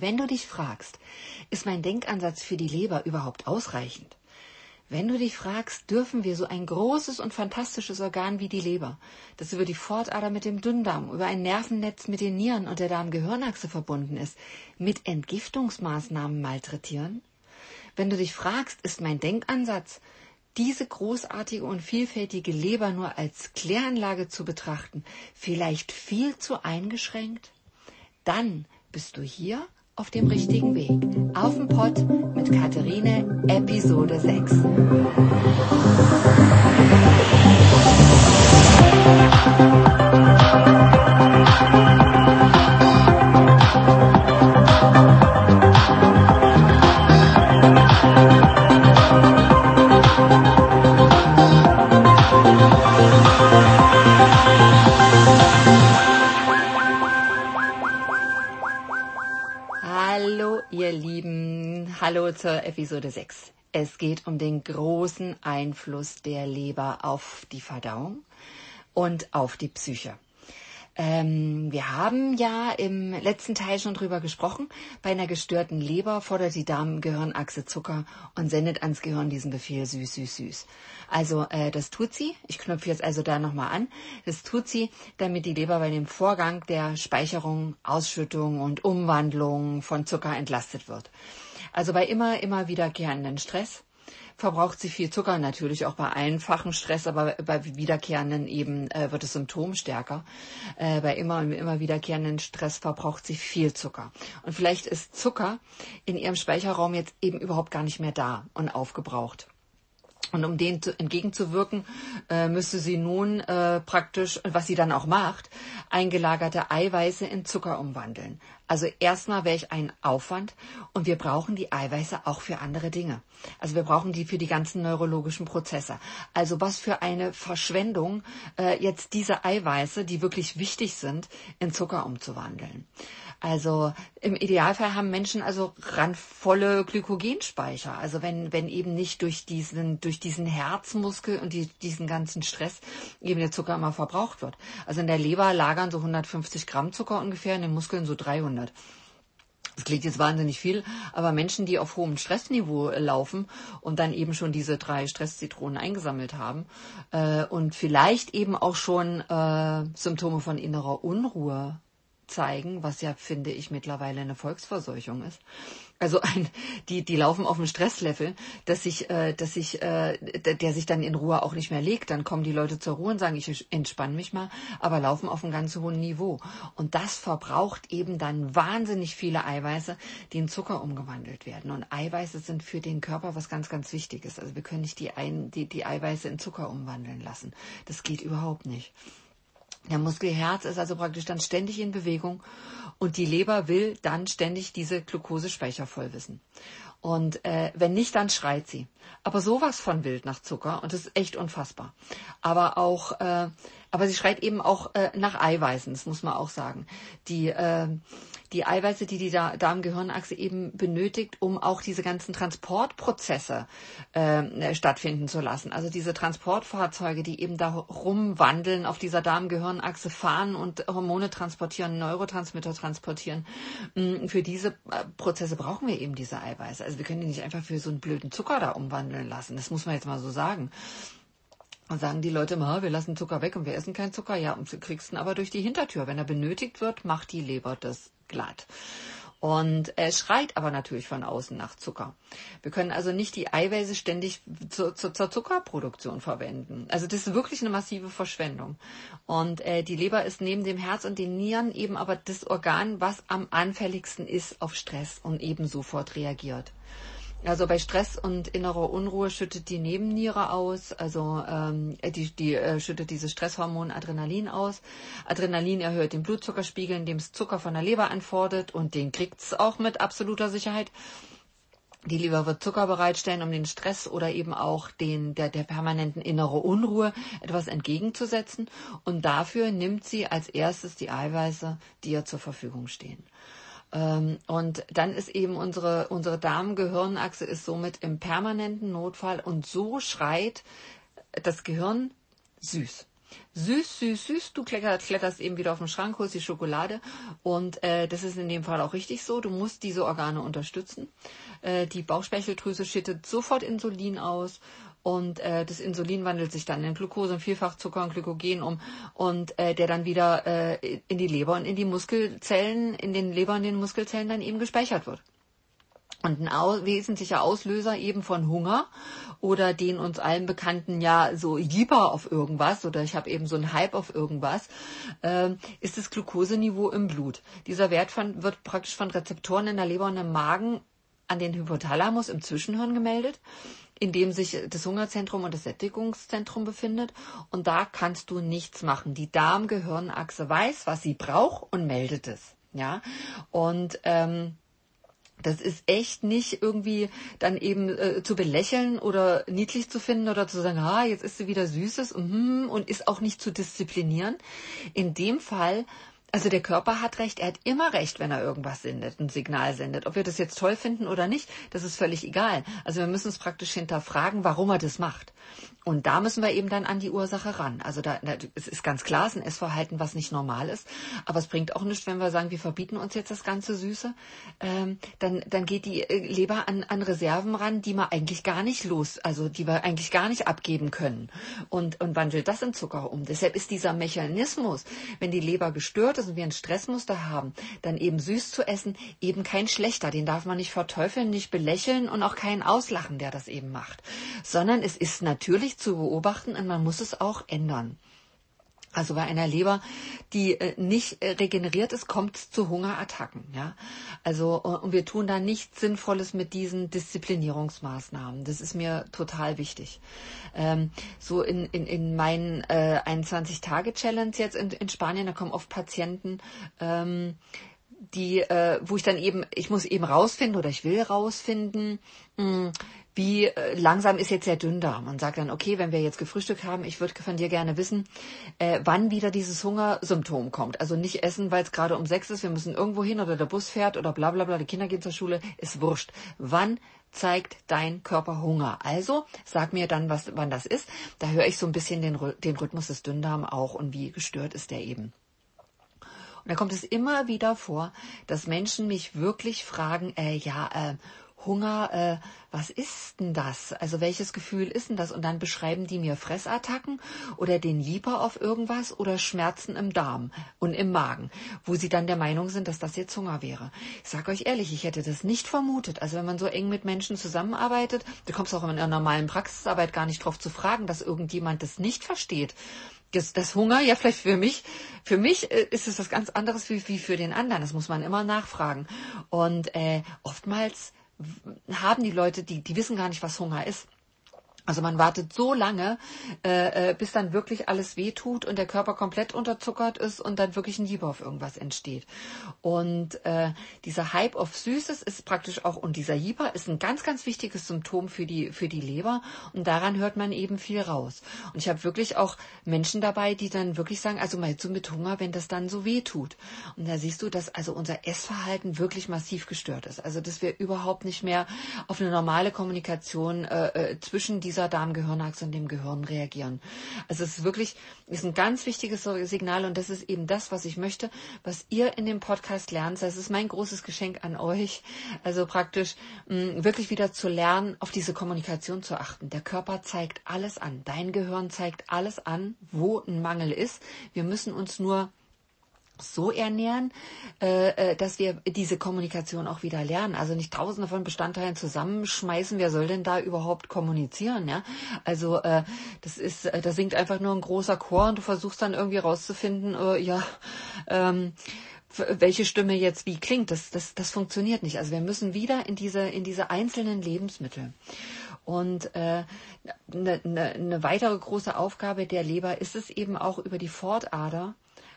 Wenn du dich fragst, ist mein Denkansatz für die Leber überhaupt ausreichend? Wenn du dich fragst, dürfen wir so ein großes und fantastisches Organ wie die Leber, das über die Fortader mit dem Dünndarm, über ein Nervennetz mit den Nieren und der Darm-Gehirnachse verbunden ist, mit Entgiftungsmaßnahmen malträtieren? Wenn du dich fragst, ist mein Denkansatz, diese großartige und vielfältige Leber nur als Kläranlage zu betrachten, vielleicht viel zu eingeschränkt? Dann bist du hier auf dem richtigen Weg. Auf dem Pott mit Katharine, Episode 6. Hallo zur Episode 6. Es geht um den großen Einfluss der Leber auf die Verdauung und auf die Psyche. Ähm, wir haben ja im letzten Teil schon drüber gesprochen. Bei einer gestörten Leber fordert die Darmgehirnachse Zucker und sendet ans Gehirn diesen Befehl süß, süß, süß. Also äh, das tut sie. Ich knüpfe jetzt also da nochmal an. Das tut sie, damit die Leber bei dem Vorgang der Speicherung, Ausschüttung und Umwandlung von Zucker entlastet wird. Also bei immer, immer wiederkehrenden Stress verbraucht sie viel Zucker, natürlich auch bei einfachen Stress, aber bei wiederkehrenden eben äh, wird das Symptom stärker. Äh, bei immer immer wiederkehrenden Stress verbraucht sie viel Zucker. Und vielleicht ist Zucker in ihrem Speicherraum jetzt eben überhaupt gar nicht mehr da und aufgebraucht. Und um dem zu, entgegenzuwirken, äh, müsste sie nun äh, praktisch, was sie dann auch macht, eingelagerte Eiweiße in Zucker umwandeln. Also erstmal welch ein Aufwand und wir brauchen die Eiweiße auch für andere Dinge. Also wir brauchen die für die ganzen neurologischen Prozesse. Also was für eine Verschwendung, äh, jetzt diese Eiweiße, die wirklich wichtig sind, in Zucker umzuwandeln. Also im Idealfall haben Menschen also randvolle Glykogenspeicher. Also wenn, wenn eben nicht durch diesen, durch diesen Herzmuskel und die, diesen ganzen Stress eben der Zucker immer verbraucht wird. Also in der Leber lagern so 150 Gramm Zucker ungefähr, in den Muskeln so 300. Das klingt jetzt wahnsinnig viel, aber Menschen, die auf hohem Stressniveau laufen und dann eben schon diese drei Stresszitronen eingesammelt haben äh, und vielleicht eben auch schon äh, Symptome von innerer Unruhe zeigen, was ja, finde ich, mittlerweile eine Volksverseuchung ist. Also ein, die, die laufen auf einem Stresslevel, dass sich, äh, dass sich, äh, der sich dann in Ruhe auch nicht mehr legt. Dann kommen die Leute zur Ruhe und sagen, ich entspanne mich mal, aber laufen auf einem ganz hohen Niveau. Und das verbraucht eben dann wahnsinnig viele Eiweiße, die in Zucker umgewandelt werden. Und Eiweiße sind für den Körper was ganz, ganz Wichtiges. Also wir können nicht die, ein, die, die Eiweiße in Zucker umwandeln lassen. Das geht überhaupt nicht. Der Muskelherz ist also praktisch dann ständig in Bewegung und die Leber will dann ständig diese Glukosespeicher voll wissen. Und äh, wenn nicht, dann schreit sie. Aber sowas von wild nach Zucker und das ist echt unfassbar. Aber auch, äh, aber sie schreit eben auch äh, nach Eiweißen, das muss man auch sagen. Die äh, die Eiweiße, die die Darm-Gehirnachse eben benötigt, um auch diese ganzen Transportprozesse äh, stattfinden zu lassen. Also diese Transportfahrzeuge, die eben da rumwandeln, auf dieser Darm-Gehirnachse fahren und Hormone transportieren, Neurotransmitter transportieren. Mm, für diese äh, Prozesse brauchen wir eben diese Eiweiße. Also wir können die nicht einfach für so einen blöden Zucker da umwandeln lassen. Das muss man jetzt mal so sagen. Und sagen die Leute immer, wir lassen Zucker weg und wir essen keinen Zucker. Ja, und du kriegst ihn aber durch die Hintertür. Wenn er benötigt wird, macht die Leber das glatt. Und er schreit aber natürlich von außen nach Zucker. Wir können also nicht die Eiweiße ständig zur, zur, zur Zuckerproduktion verwenden. Also das ist wirklich eine massive Verschwendung. Und äh, die Leber ist neben dem Herz und den Nieren eben aber das Organ, was am anfälligsten ist auf Stress und eben sofort reagiert. Also bei Stress und innerer Unruhe schüttet die Nebenniere aus, also ähm, die, die äh, schüttet dieses Stresshormon Adrenalin aus. Adrenalin erhöht den Blutzuckerspiegel, indem es Zucker von der Leber anfordert und den kriegt's auch mit absoluter Sicherheit. Die Leber wird Zucker bereitstellen, um den Stress oder eben auch den, der, der permanenten innere Unruhe etwas entgegenzusetzen. Und dafür nimmt sie als erstes die Eiweiße, die ihr zur Verfügung stehen. Ähm, und dann ist eben unsere, unsere Darm-Gehirnachse ist somit im permanenten Notfall und so schreit das Gehirn süß. süß, süß, süß. Du kletterst, eben wieder auf den Schrank, holst die Schokolade. Und äh, das ist in dem Fall auch richtig so. Du musst diese Organe unterstützen. Äh, die Bauchspeicheldrüse schüttet sofort Insulin aus. Und äh, das Insulin wandelt sich dann in Glucose, in Vielfachzucker und Glykogen um und äh, der dann wieder äh, in die Leber und in die Muskelzellen, in den Leber und den Muskelzellen dann eben gespeichert wird. Und ein aus, wesentlicher Auslöser eben von Hunger oder den uns allen bekannten ja so Jieber auf irgendwas oder ich habe eben so einen Hype auf irgendwas, äh, ist das Glukoseniveau im Blut. Dieser Wert von, wird praktisch von Rezeptoren in der Leber und im Magen an den Hypothalamus im Zwischenhirn gemeldet, in dem sich das Hungerzentrum und das Sättigungszentrum befindet. Und da kannst du nichts machen. Die Darm-Gehirnachse weiß, was sie braucht und meldet es. Ja, und ähm, das ist echt nicht irgendwie dann eben äh, zu belächeln oder niedlich zu finden oder zu sagen, ah, jetzt ist sie wieder Süßes und, hm, und ist auch nicht zu disziplinieren. In dem Fall also der Körper hat recht, er hat immer recht, wenn er irgendwas sendet, ein Signal sendet. Ob wir das jetzt toll finden oder nicht, das ist völlig egal. Also wir müssen es praktisch hinterfragen, warum er das macht. Und da müssen wir eben dann an die Ursache ran. Also da, es ist ganz klar, es ist ein Essverhalten, was nicht normal ist. Aber es bringt auch nichts, wenn wir sagen, wir verbieten uns jetzt das ganze Süße. Ähm, dann, dann geht die äh, Leber an, an Reserven ran, die wir eigentlich gar nicht los, also die wir eigentlich gar nicht abgeben können. Und, und wandelt das in Zucker um. Deshalb ist dieser Mechanismus, wenn die Leber gestört ist und wir ein Stressmuster haben, dann eben süß zu essen, eben kein schlechter. Den darf man nicht verteufeln, nicht belächeln und auch keinen auslachen, der das eben macht. Sondern es ist natürlich zu beobachten und man muss es auch ändern. Also bei einer Leber, die äh, nicht äh, regeneriert ist, kommt es zu Hungerattacken. Ja? Also äh, und wir tun da nichts Sinnvolles mit diesen Disziplinierungsmaßnahmen. Das ist mir total wichtig. Ähm, so in, in, in meinen äh, 21-Tage-Challenge jetzt in, in Spanien, da kommen oft Patienten, ähm, die, äh, wo ich dann eben, ich muss eben rausfinden oder ich will rausfinden, mh, hm, wie äh, langsam ist jetzt der Dünndarm und sagt dann, okay, wenn wir jetzt gefrühstückt haben, ich würde von dir gerne wissen, äh, wann wieder dieses Hungersymptom kommt. Also nicht essen, weil es gerade um sechs ist, wir müssen irgendwo hin oder der Bus fährt oder bla bla bla, die Kinder gehen zur Schule, ist wurscht. Wann zeigt dein Körper Hunger? Also sag mir dann, was, wann das ist. Da höre ich so ein bisschen den, den Rhythmus des Dünndarms auch und wie gestört ist der eben. Und da kommt es immer wieder vor, dass Menschen mich wirklich fragen, äh, ja, äh, Hunger, äh, was ist denn das? Also welches Gefühl ist denn das? Und dann beschreiben die mir Fressattacken oder den Lieber auf irgendwas oder Schmerzen im Darm und im Magen, wo sie dann der Meinung sind, dass das jetzt Hunger wäre. Ich sage euch ehrlich, ich hätte das nicht vermutet. Also wenn man so eng mit Menschen zusammenarbeitet, du kommst auch in einer normalen Praxisarbeit gar nicht drauf zu fragen, dass irgendjemand das nicht versteht das, das Hunger, ja vielleicht für mich, für mich äh, ist es was ganz anderes wie, wie für den anderen. Das muss man immer nachfragen. Und äh, oftmals haben die Leute, die, die wissen gar nicht, was Hunger ist. Also man wartet so lange, äh, äh, bis dann wirklich alles wehtut und der Körper komplett unterzuckert ist und dann wirklich ein Lieber auf irgendwas entsteht. Und äh, dieser Hype auf Süßes ist praktisch auch, und dieser Hieber ist ein ganz, ganz wichtiges Symptom für die, für die Leber und daran hört man eben viel raus. Und ich habe wirklich auch Menschen dabei, die dann wirklich sagen, also mal so mit Hunger, wenn das dann so wehtut. Und da siehst du, dass also unser Essverhalten wirklich massiv gestört ist. Also dass wir überhaupt nicht mehr auf eine normale Kommunikation äh, äh zwischen diesen dieser Darmgehirnachse und dem Gehirn reagieren. Also es ist wirklich, ist ein ganz wichtiges Signal und das ist eben das, was ich möchte, was ihr in dem Podcast lernt. Das ist mein großes Geschenk an euch. Also praktisch mh, wirklich wieder zu lernen, auf diese Kommunikation zu achten. Der Körper zeigt alles an. Dein Gehirn zeigt alles an, wo ein Mangel ist. Wir müssen uns nur so ernähren, äh, äh, dass wir diese Kommunikation auch wieder lernen. Also nicht tausende von Bestandteilen zusammenschmeißen. Wer soll denn da überhaupt kommunizieren? Ja, also äh, das ist, da singt einfach nur ein großer Chor und du versuchst dann irgendwie rauszufinden, ja. Ähm, welche Stimme jetzt wie klingt, das, das, das funktioniert nicht. Also wir müssen wieder in diese, in diese einzelnen Lebensmittel. Und eine äh, ne, ne, ne weitere große Aufgabe der Leber ist es eben auch über die Fortader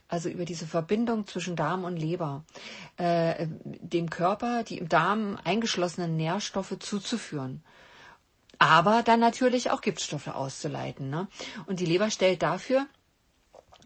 also über diese Verbindung zwischen Darm und Leber, äh, dem Körper die im Darm eingeschlossenen Nährstoffe zuzuführen. Aber dann natürlich auch Giftstoffe auszuleiten. Ne? Und die Leber stellt dafür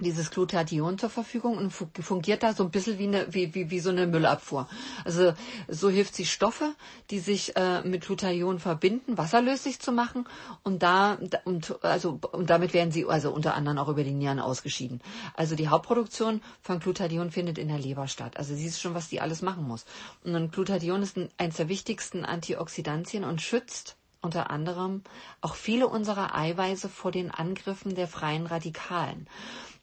dieses Glutathion zur Verfügung und fungiert da so ein bisschen wie, eine, wie, wie, wie so eine Müllabfuhr. Also so hilft sie Stoffe, die sich äh, mit Glutathion verbinden, wasserlöslich zu machen und da und also und damit werden sie also unter anderem auch über die Nieren ausgeschieden. Also die Hauptproduktion von Glutathion findet in der Leber statt. Also sie ist schon, was die alles machen muss. Und Glutathion ist ein, eines der wichtigsten Antioxidantien und schützt unter anderem auch viele unserer Eiweiße vor den Angriffen der freien Radikalen.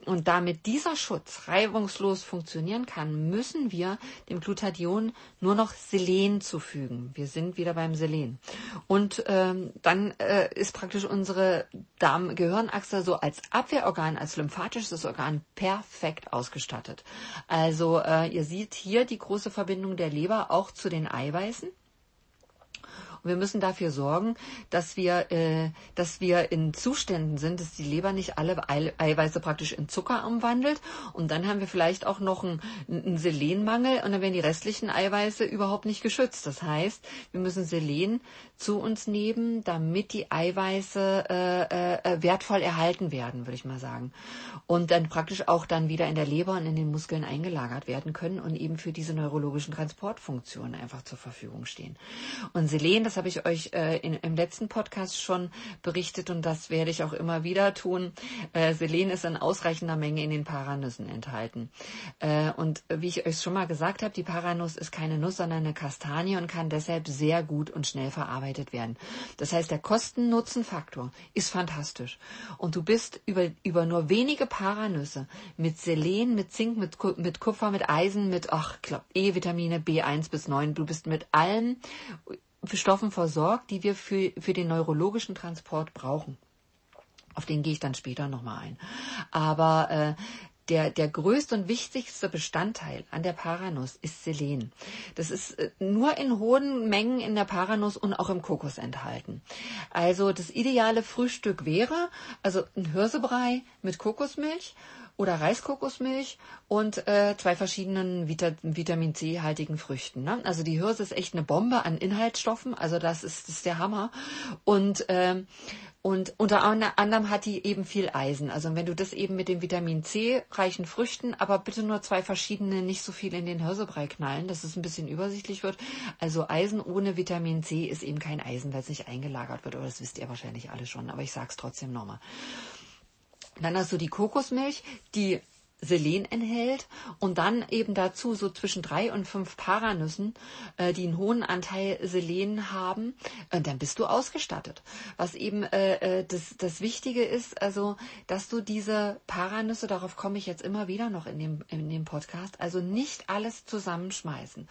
Und damit dieser Schutz reibungslos funktionieren kann, müssen wir dem Glutathion nur noch Selen zufügen. Wir sind wieder beim Selen. Und ähm, dann äh, ist praktisch unsere Darm-Gehirnachse so als Abwehrorgan, als lymphatisches Organ perfekt ausgestattet. Also äh, ihr seht hier die große Verbindung der Leber auch zu den Eiweißen. Und wir müssen dafür sorgen, dass wir, äh, dass wir in Zuständen sind, dass die Leber nicht alle Eiweiße praktisch in Zucker umwandelt. Und dann haben wir vielleicht auch noch einen, einen Selenmangel und dann werden die restlichen Eiweiße überhaupt nicht geschützt. Das heißt, wir müssen Selen zu uns nehmen, damit die Eiweiße äh, äh, wertvoll erhalten werden, würde ich mal sagen. Und dann praktisch auch dann wieder in der Leber und in den Muskeln eingelagert werden können und eben für diese neurologischen Transportfunktionen einfach zur Verfügung stehen. Und Selen, das habe ich euch äh, in, im letzten Podcast schon berichtet und das werde ich auch immer wieder tun. Äh, Selen ist in ausreichender Menge in den Paranüssen enthalten. Äh, und wie ich euch schon mal gesagt habe, die Paranuss ist keine Nuss, sondern eine Kastanie und kann deshalb sehr gut und schnell verarbeitet werden. Das heißt, der Kosten-Nutzen-Faktor ist fantastisch. Und du bist über, über nur wenige Paranüsse mit Selen, mit Zink, mit, mit Kupfer, mit Eisen, mit, E-Vitamine B1 bis 9, du bist mit allem Stoffen versorgt, die wir für, für den neurologischen Transport brauchen. Auf den gehe ich dann später nochmal ein. Aber äh, der, der größte und wichtigste Bestandteil an der Paranuss ist Selen. Das ist äh, nur in hohen Mengen in der Paranuss und auch im Kokos enthalten. Also das ideale Frühstück wäre also ein Hirsebrei mit Kokosmilch oder Reiskokosmilch und äh, zwei verschiedenen Vita Vitamin C-haltigen Früchten. Ne? Also die Hirse ist echt eine Bombe an Inhaltsstoffen, also das ist, das ist der Hammer. Und äh, und unter anderem hat die eben viel Eisen. Also wenn du das eben mit dem Vitamin C reichen Früchten, aber bitte nur zwei verschiedene, nicht so viel in den Hirsebrei knallen, dass es ein bisschen übersichtlich wird. Also Eisen ohne Vitamin C ist eben kein Eisen, weil es nicht eingelagert wird. Aber das wisst ihr wahrscheinlich alle schon. Aber ich sag's trotzdem nochmal. Dann hast du die Kokosmilch, die Selen enthält und dann eben dazu so zwischen drei und fünf Paranüssen, äh, die einen hohen Anteil Selen haben, äh, dann bist du ausgestattet. Was eben äh, äh, das, das Wichtige ist, also, dass du diese Paranüsse, darauf komme ich jetzt immer wieder noch in dem, in dem Podcast, also nicht alles zusammenschmeißen.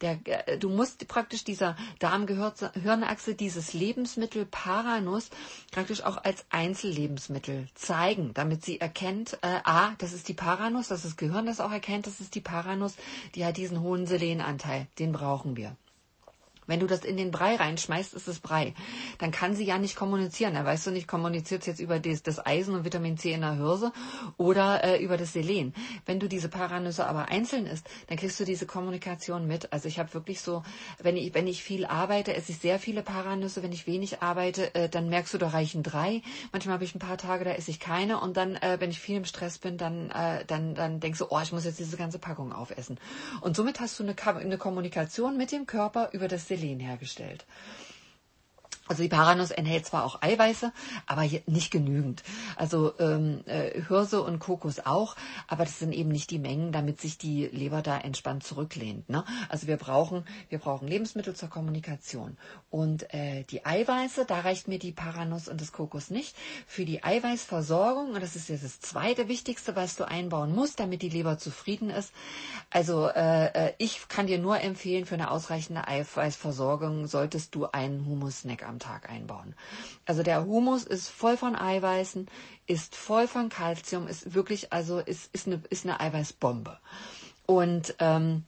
Der, äh, du musst praktisch dieser Darmgehirnachse dieses Lebensmittel Paranuss praktisch auch als Einzellebensmittel zeigen, damit sie erkennt, äh, a, das ist die Paranuss, Paranuss, dass das Gehirn das auch erkennt, das ist die Paranuss, die hat diesen hohen Selenanteil. Den brauchen wir. Wenn du das in den Brei reinschmeißt, ist es Brei. Dann kann sie ja nicht kommunizieren. Da weißt du nicht, kommuniziert jetzt über das, das, Eisen und Vitamin C in der Hirse oder äh, über das Selen. Wenn du diese Paranüsse aber einzeln isst, dann kriegst du diese Kommunikation mit. Also ich habe wirklich so, wenn ich, wenn ich viel arbeite, esse ich sehr viele Paranüsse. Wenn ich wenig arbeite, äh, dann merkst du, da reichen drei. Manchmal habe ich ein paar Tage, da esse ich keine. Und dann, äh, wenn ich viel im Stress bin, dann, äh, dann, dann denkst du, oh, ich muss jetzt diese ganze Packung aufessen. Und somit hast du eine, eine Kommunikation mit dem Körper über das Selen Selen hergestellt. Also die Paranuss enthält zwar auch Eiweiße, aber nicht genügend. Also ähm, äh, Hirse und Kokos auch, aber das sind eben nicht die Mengen, damit sich die Leber da entspannt zurücklehnt. Ne? Also wir brauchen, wir brauchen Lebensmittel zur Kommunikation. Und äh, die Eiweiße, da reicht mir die Paranuss und das Kokos nicht. Für die Eiweißversorgung, und das ist jetzt das zweite Wichtigste, was du einbauen musst, damit die Leber zufrieden ist. Also äh, äh ich kann dir nur empfehlen, für eine ausreichende Eiweißversorgung solltest du einen Humus-Snack am Tag einbauen. Also der Humus ist voll von Eiweißen, ist voll von Kalzium, ist wirklich, also ist, ist, eine, ist eine Eiweißbombe. Und ähm,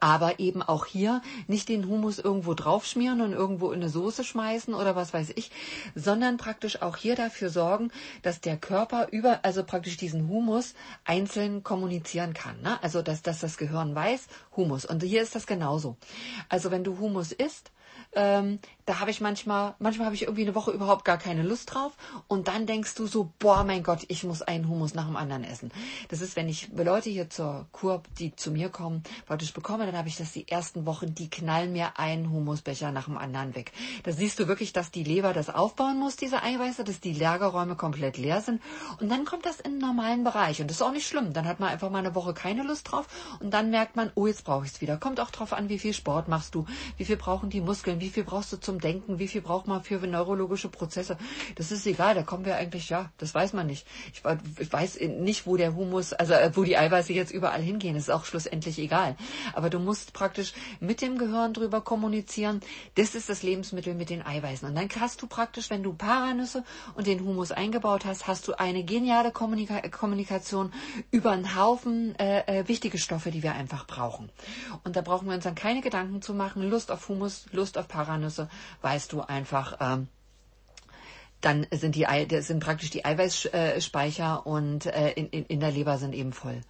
aber eben auch hier nicht den Humus irgendwo draufschmieren und irgendwo in eine Soße schmeißen oder was weiß ich, sondern praktisch auch hier dafür sorgen, dass der Körper über, also praktisch diesen Humus einzeln kommunizieren kann. Ne? Also dass, dass das Gehirn weiß, Humus. Und hier ist das genauso. Also wenn du Humus isst, ähm, da habe ich manchmal, manchmal habe ich irgendwie eine Woche überhaupt gar keine Lust drauf und dann denkst du so, boah, mein Gott, ich muss einen Hummus nach dem anderen essen. Das ist, wenn ich Leute hier zur Kur, die zu mir kommen, praktisch bekomme, dann habe ich das die ersten Wochen, die knallen mir einen Humusbecher nach dem anderen weg. Da siehst du wirklich, dass die Leber das aufbauen muss, diese Eiweiße, dass die Lagerräume komplett leer sind und dann kommt das in einen normalen Bereich und das ist auch nicht schlimm. Dann hat man einfach mal eine Woche keine Lust drauf und dann merkt man, oh, jetzt brauche ich es wieder. Kommt auch drauf an, wie viel Sport machst du, wie viel brauchen die Muskeln, wie viel brauchst du zum Denken, wie viel braucht man für neurologische Prozesse. Das ist egal, da kommen wir eigentlich, ja, das weiß man nicht. Ich, ich weiß nicht, wo der Humus, also äh, wo die Eiweiße jetzt überall hingehen, das ist auch schlussendlich egal. Aber du musst praktisch mit dem Gehirn drüber kommunizieren, das ist das Lebensmittel mit den Eiweißen. Und dann hast du praktisch, wenn du Paranüsse und den Humus eingebaut hast, hast du eine geniale Kommunika Kommunikation über einen Haufen äh, äh, wichtige Stoffe, die wir einfach brauchen. Und da brauchen wir uns dann keine Gedanken zu machen. Lust auf Humus, Lust auf Paranüsse, weißt du einfach, ähm, dann sind die sind praktisch die Eiweißspeicher und äh, in, in, in der Leber sind eben voll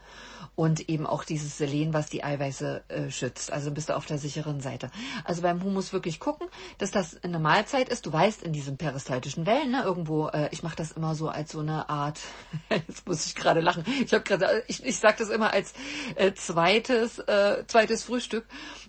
und eben auch dieses Selen, was die Eiweiße äh, schützt. Also bist du auf der sicheren Seite. Also beim Humus wirklich gucken, dass das eine Mahlzeit ist. Du weißt, in diesen peristaltischen Wellen, ne, irgendwo, äh, ich mache das immer so als so eine Art, jetzt muss ich gerade lachen, ich habe gerade, ich, ich sage das immer als äh, zweites, äh, zweites Frühstück.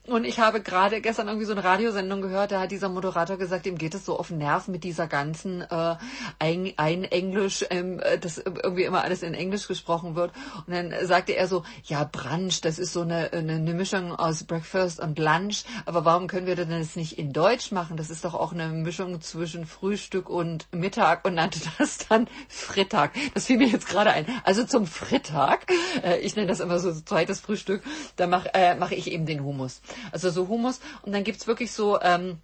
Und ich habe gerade gestern irgendwie so eine Radiosendung gehört, da hat dieser Moderator gesagt, ihm geht es so auf den Nerv mit dieser ganzen äh, ein, ein Englisch, ähm, äh, das irgendwie immer alles in Englisch gesprochen wird. Und dann sagte er so, ja, Brunch, das ist so eine, eine, eine Mischung aus Breakfast und Lunch, aber warum können wir das nicht in Deutsch machen? Das ist doch auch eine Mischung zwischen Frühstück und Mittag und nannte das dann Frittag. Das fiel mir jetzt gerade ein. Also zum Frittag, äh, ich nenne das immer so zweites Frühstück, da mache äh, mach ich eben den Humus. Also so Humus und dann gibt's wirklich so... Ähm,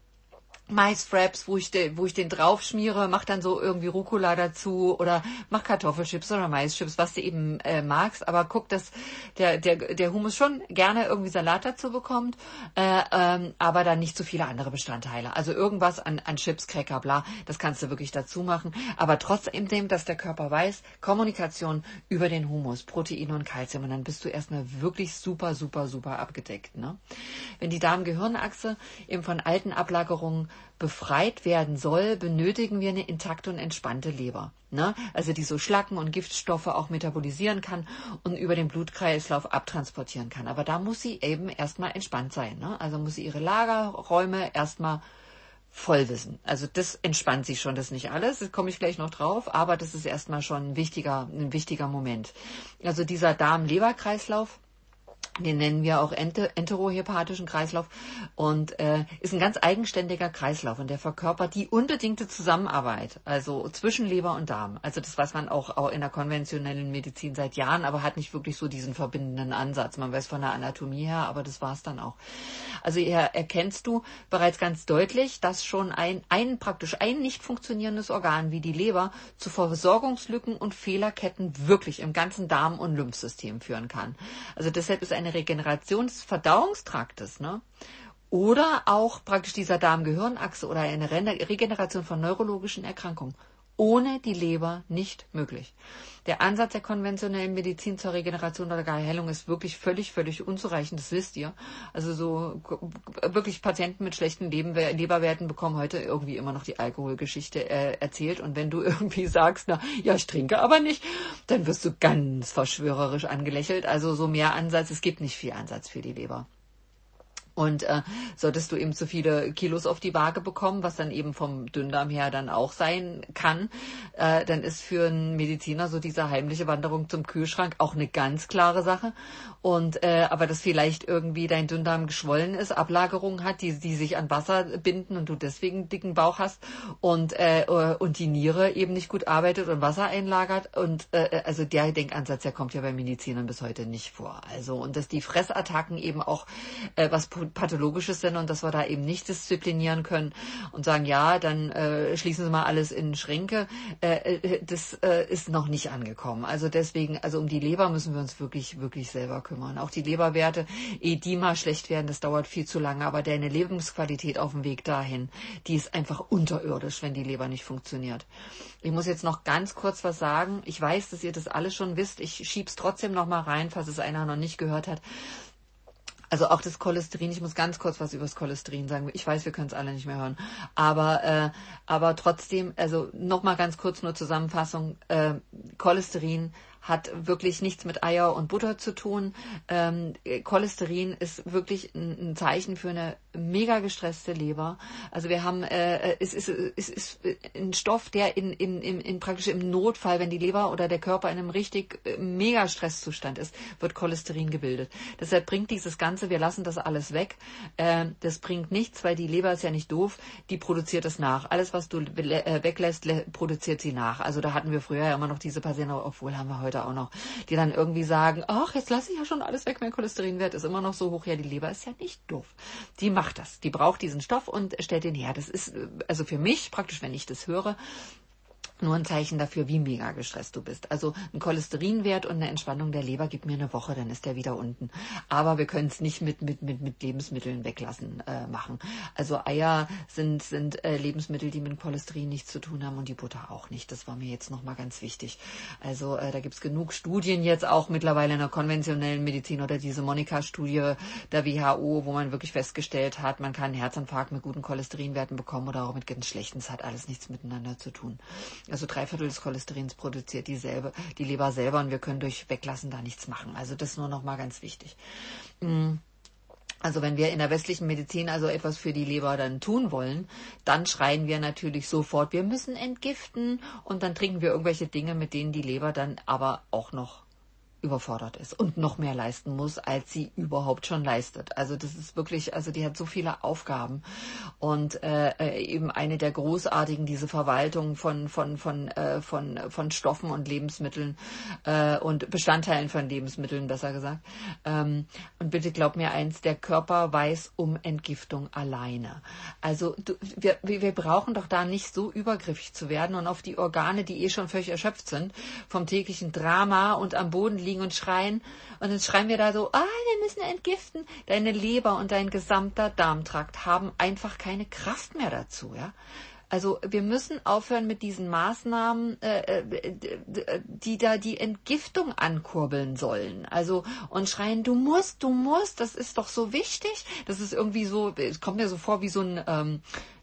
Maisfraps, wo ich, de, wo ich den drauf schmiere, mach dann so irgendwie Rucola dazu oder mach Kartoffelchips oder Maischips, was du eben äh, magst. Aber guck, dass der, der, der Hummus schon gerne irgendwie Salat dazu bekommt, äh, ähm, aber dann nicht zu viele andere Bestandteile. Also irgendwas an, an Chips, Cracker, bla, das kannst du wirklich dazu machen. Aber trotzdem dem, dass der Körper weiß, Kommunikation über den Humus, Protein und Kalzium. Und dann bist du erstmal wirklich super, super, super abgedeckt. Ne? Wenn die Darm-Gehirnachse eben von alten Ablagerungen befreit werden soll, benötigen wir eine intakte und entspannte Leber. Ne? Also die so Schlacken und Giftstoffe auch metabolisieren kann und über den Blutkreislauf abtransportieren kann. Aber da muss sie eben erstmal entspannt sein. Ne? Also muss sie ihre Lagerräume erstmal voll wissen. Also das entspannt sie schon, das nicht alles, das komme ich gleich noch drauf, aber das ist erstmal schon ein wichtiger, ein wichtiger Moment. Also dieser Darm-Leber-Kreislauf, den nennen wir auch enterohepatischen Kreislauf und äh, ist ein ganz eigenständiger Kreislauf und der verkörpert die unbedingte Zusammenarbeit, also zwischen Leber und Darm. Also das weiß man auch, auch in der konventionellen Medizin seit Jahren, aber hat nicht wirklich so diesen verbindenden Ansatz. Man weiß von der Anatomie her, aber das war es dann auch. Also hier erkennst du bereits ganz deutlich, dass schon ein, ein praktisch ein nicht funktionierendes Organ wie die Leber zu Versorgungslücken und Fehlerketten wirklich im ganzen Darm- und Lymphsystem führen kann. Also deshalb ist eine Regeneration des Verdauungstraktes, ne? Oder auch praktisch dieser Darm-Gehirn-Achse oder eine Regeneration von neurologischen Erkrankungen ohne die Leber nicht möglich. Der Ansatz der konventionellen Medizin zur Regeneration oder gar Heilung ist wirklich völlig, völlig unzureichend. Das wisst ihr. Also so wirklich Patienten mit schlechten Leberwerten bekommen heute irgendwie immer noch die Alkoholgeschichte äh, erzählt. Und wenn du irgendwie sagst, na ja, ich trinke aber nicht, dann wirst du ganz verschwörerisch angelächelt. Also so mehr Ansatz. Es gibt nicht viel Ansatz für die Leber. Und äh, solltest du eben zu viele Kilos auf die Waage bekommen, was dann eben vom Dünndarm her dann auch sein kann, äh, dann ist für einen Mediziner so diese heimliche Wanderung zum Kühlschrank auch eine ganz klare Sache. Und äh, aber dass vielleicht irgendwie dein Dünndarm geschwollen ist, Ablagerungen hat, die, die sich an Wasser binden und du deswegen einen dicken Bauch hast und äh, und die Niere eben nicht gut arbeitet und Wasser einlagert. Und äh, also der Denkansatz, der kommt ja bei Medizinern bis heute nicht vor. Also und dass die Fressattacken eben auch äh, was Pathologisches sind und dass wir da eben nicht disziplinieren können und sagen, ja, dann äh, schließen Sie mal alles in Schränke. Äh, äh, das äh, ist noch nicht angekommen. Also deswegen, also um die Leber müssen wir uns wirklich, wirklich selber kümmern. Auch die Leberwerte, ehe die mal schlecht werden, das dauert viel zu lange, aber deine Lebensqualität auf dem Weg dahin, die ist einfach unterirdisch, wenn die Leber nicht funktioniert. Ich muss jetzt noch ganz kurz was sagen. Ich weiß, dass ihr das alles schon wisst. Ich schieb's trotzdem noch mal rein, falls es einer noch nicht gehört hat. Also auch das Cholesterin, ich muss ganz kurz was über das Cholesterin sagen. Ich weiß, wir können es alle nicht mehr hören. Aber, äh, aber trotzdem, also nochmal ganz kurz nur Zusammenfassung. Äh, Cholesterin hat wirklich nichts mit Eier und Butter zu tun. Ähm, Cholesterin ist wirklich ein, ein, Zeichen für eine mega gestresste Leber. Also wir haben, äh, es, ist, es ist ein Stoff, der in, in, in, in praktisch im Notfall, wenn die Leber oder der Körper in einem richtig äh, mega Stresszustand ist, wird Cholesterin gebildet. Deshalb bringt dieses Ganze, wir lassen das alles weg. Äh, das bringt nichts, weil die Leber ist ja nicht doof, die produziert es nach. Alles, was du äh, weglässt, produziert sie nach. Also da hatten wir früher ja immer noch diese Patienten, obwohl haben wir heute auch noch, die dann irgendwie sagen, ach, jetzt lasse ich ja schon alles weg, mein Cholesterinwert ist immer noch so hoch. Ja, die Leber ist ja nicht doof. Die macht das. Die braucht diesen Stoff und stellt den her. Das ist, also für mich praktisch, wenn ich das höre, nur ein Zeichen dafür, wie mega gestresst du bist. Also ein Cholesterinwert und eine Entspannung der Leber gibt mir eine Woche, dann ist der wieder unten. Aber wir können es nicht mit, mit, mit, mit Lebensmitteln weglassen äh, machen. Also Eier sind, sind äh, Lebensmittel, die mit Cholesterin nichts zu tun haben und die Butter auch nicht. Das war mir jetzt nochmal ganz wichtig. Also äh, da gibt's genug Studien jetzt auch mittlerweile in der konventionellen Medizin oder diese Monika-Studie der WHO, wo man wirklich festgestellt hat, man kann einen Herzinfarkt mit guten Cholesterinwerten bekommen oder auch mit ganz schlechten. Das hat alles nichts miteinander zu tun. Also drei Viertel des Cholesterins produziert dieselbe, die Leber selber und wir können durch Weglassen da nichts machen. Also das nur noch mal ganz wichtig. Mm. Also wenn wir in der westlichen Medizin also etwas für die Leber dann tun wollen, dann schreien wir natürlich sofort, wir müssen entgiften und dann trinken wir irgendwelche Dinge, mit denen die Leber dann aber auch noch überfordert ist und noch mehr leisten muss, als sie überhaupt schon leistet. Also das ist wirklich, also die hat so viele Aufgaben und äh, äh, eben eine der großartigen diese Verwaltung von von von äh, von von Stoffen und Lebensmitteln äh, und Bestandteilen von Lebensmitteln, besser gesagt. Ähm, und bitte glaub mir eins: Der Körper weiß um Entgiftung alleine. Also du, wir wir brauchen doch da nicht so übergriffig zu werden und auf die Organe, die eh schon völlig erschöpft sind vom täglichen Drama und am Boden liegen und schreien. Und dann schreien wir da so, ah, wir müssen entgiften. Deine Leber und dein gesamter Darmtrakt haben einfach keine Kraft mehr dazu, ja. Also wir müssen aufhören mit diesen Maßnahmen, äh, äh, die da die Entgiftung ankurbeln sollen. Also und schreien, du musst, du musst, das ist doch so wichtig. Das ist irgendwie so, es kommt mir so vor wie so ein ähm,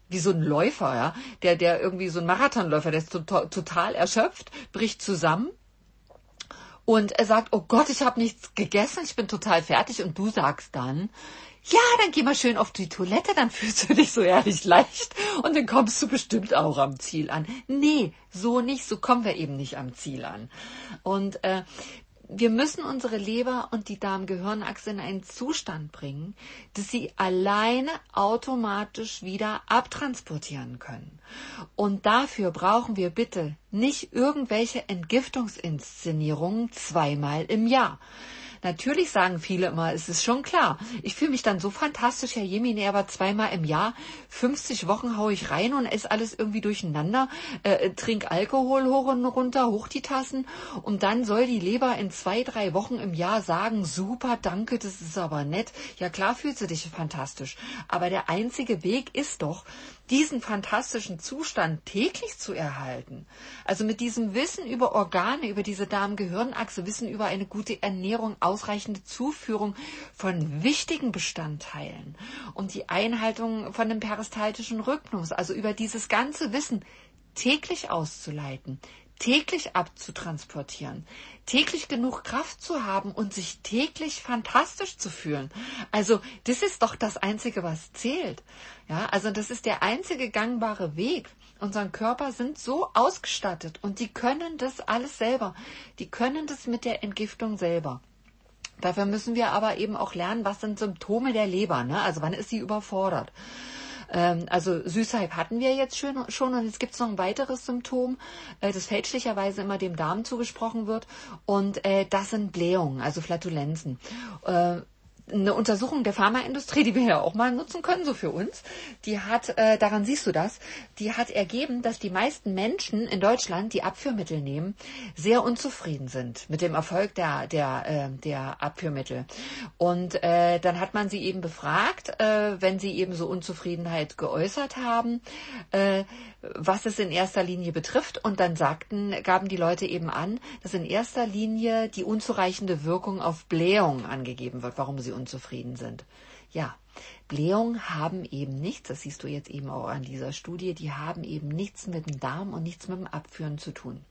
wie so ein Läufer, ja, der der irgendwie so ein Marathonläufer, der ist total, total erschöpft, bricht zusammen und er sagt, oh Gott, ich habe nichts gegessen, ich bin total fertig und du sagst dann, ja, dann geh mal schön auf die Toilette, dann fühlst du dich so ehrlich leicht und dann kommst du bestimmt auch am Ziel an. Nee, so nicht, so kommen wir eben nicht am Ziel an. Und äh, wir müssen unsere Leber und die Darm-Gehirnachse in einen Zustand bringen, dass sie alleine automatisch wieder abtransportieren können. Und dafür brauchen wir bitte nicht irgendwelche Entgiftungsinszenierungen zweimal im Jahr. Natürlich sagen viele immer, es ist schon klar. Ich fühle mich dann so fantastisch, Herr Jemine, aber zweimal im Jahr, 50 Wochen haue ich rein und esse alles irgendwie durcheinander, äh, trink Alkohol hoch und runter, hoch die Tassen und dann soll die Leber in zwei, drei Wochen im Jahr sagen, super, danke, das ist aber nett. Ja klar fühlst du dich fantastisch. Aber der einzige Weg ist doch, diesen fantastischen Zustand täglich zu erhalten. Also mit diesem Wissen über Organe, über diese Darm-Gehirnachse, Wissen über eine gute Ernährung, ausreichende Zuführung von wichtigen Bestandteilen und die Einhaltung von dem peristaltischen Rhythmus, also über dieses ganze Wissen täglich auszuleiten, täglich abzutransportieren, täglich genug Kraft zu haben und sich täglich fantastisch zu fühlen. Also das ist doch das Einzige, was zählt. Ja, also das ist der einzige gangbare Weg. Unseren Körper sind so ausgestattet und die können das alles selber. Die können das mit der Entgiftung selber. Dafür müssen wir aber eben auch lernen, was sind Symptome der Leber. Ne? Also wann ist sie überfordert? Ähm, also Süßheit hatten wir jetzt schon, schon und jetzt gibt es noch ein weiteres Symptom, äh, das fälschlicherweise immer dem Darm zugesprochen wird und äh, das sind Blähungen, also Flatulenzen. Eine Untersuchung der Pharmaindustrie, die wir ja auch mal nutzen können, so für uns, die hat, äh, daran siehst du das, die hat ergeben, dass die meisten Menschen in Deutschland, die Abführmittel nehmen, sehr unzufrieden sind mit dem Erfolg der, der, äh, der Abführmittel. Und äh, dann hat man sie eben befragt, äh, wenn sie eben so Unzufriedenheit geäußert haben, äh, was es in erster Linie betrifft. Und dann sagten, gaben die Leute eben an, dass in erster Linie die unzureichende Wirkung auf Blähung angegeben wird, warum sie unzufrieden sind. Ja, Blähungen haben eben nichts, das siehst du jetzt eben auch an dieser Studie, die haben eben nichts mit dem Darm und nichts mit dem Abführen zu tun.